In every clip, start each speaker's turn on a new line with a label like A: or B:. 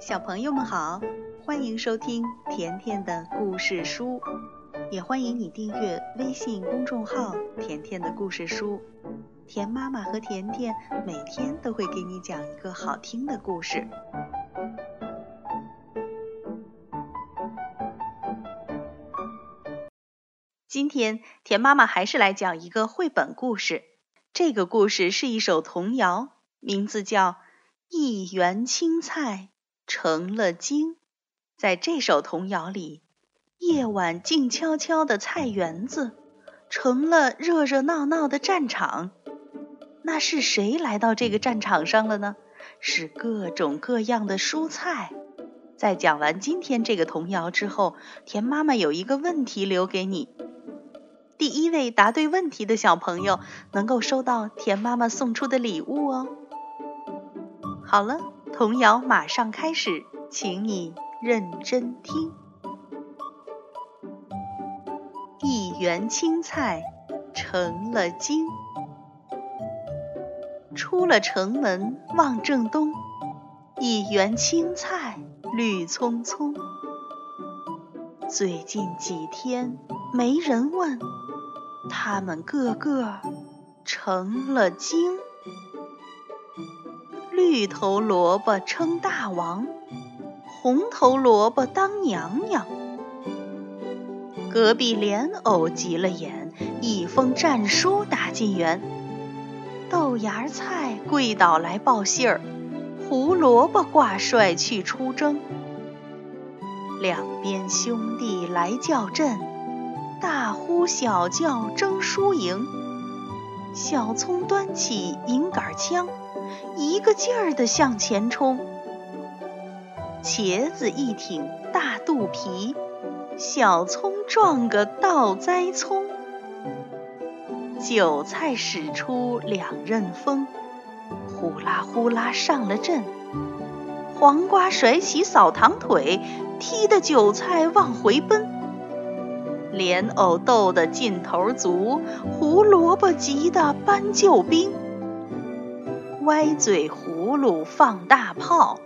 A: 小朋友们好，欢迎收听甜甜的故事书，也欢迎你订阅微信公众号“甜甜的故事书”。甜妈妈和甜甜每天都会给你讲一个好听的故事。今天甜妈妈还是来讲一个绘本故事，这个故事是一首童谣，名字叫《一园青菜成了精》。在这首童谣里，夜晚静悄悄的菜园子成了热热闹闹的战场。那是谁来到这个战场上了呢？是各种各样的蔬菜。在讲完今天这个童谣之后，田妈妈有一个问题留给你。第一位答对问题的小朋友能够收到田妈妈送出的礼物哦。好了，童谣马上开始，请你认真听。一园青菜成了精。出了城门望正东，一园青菜绿葱葱。最近几天没人问，他们个个成了精。绿头萝卜称大王，红头萝卜当娘娘。隔壁莲藕急了眼，一封战书打进园。豆芽菜跪倒来报信儿，胡萝卜挂帅去出征。两边兄弟来叫阵，大呼小叫争输赢。小葱端起银杆枪，一个劲儿地向前冲。茄子一挺大肚皮，小葱撞个倒栽葱。韭菜使出两刃锋，呼啦呼啦上了阵。黄瓜甩起扫堂腿，踢得韭菜往回奔。莲藕斗得劲头足，胡萝卜急得搬救兵。歪嘴葫芦放大炮，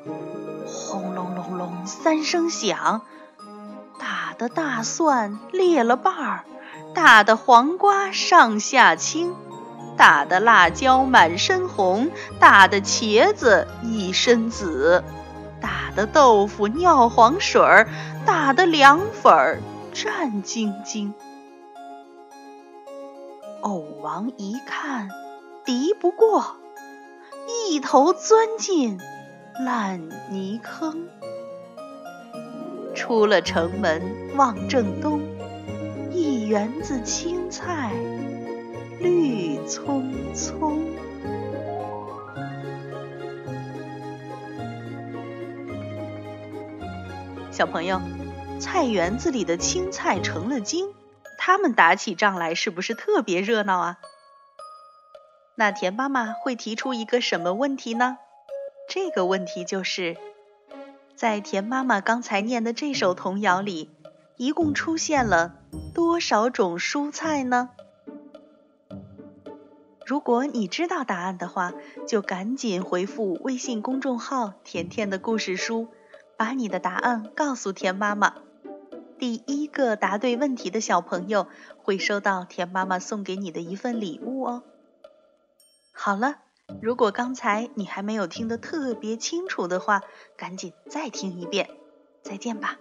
A: 轰隆隆隆三声响，打的大蒜裂了瓣儿。打的黄瓜上下青，打的辣椒满身红，打的茄子一身紫，打的豆腐尿黄水儿，打的凉粉儿战兢兢。藕王一看敌不过，一头钻进烂泥坑。出了城门望正东。一园子青菜绿葱葱。小朋友，菜园子里的青菜成了精，他们打起仗来是不是特别热闹啊？那田妈妈会提出一个什么问题呢？这个问题就是，在田妈妈刚才念的这首童谣里。一共出现了多少种蔬菜呢？如果你知道答案的话，就赶紧回复微信公众号“甜甜的故事书”，把你的答案告诉田妈妈。第一个答对问题的小朋友会收到田妈妈送给你的一份礼物哦。好了，如果刚才你还没有听得特别清楚的话，赶紧再听一遍。再见吧。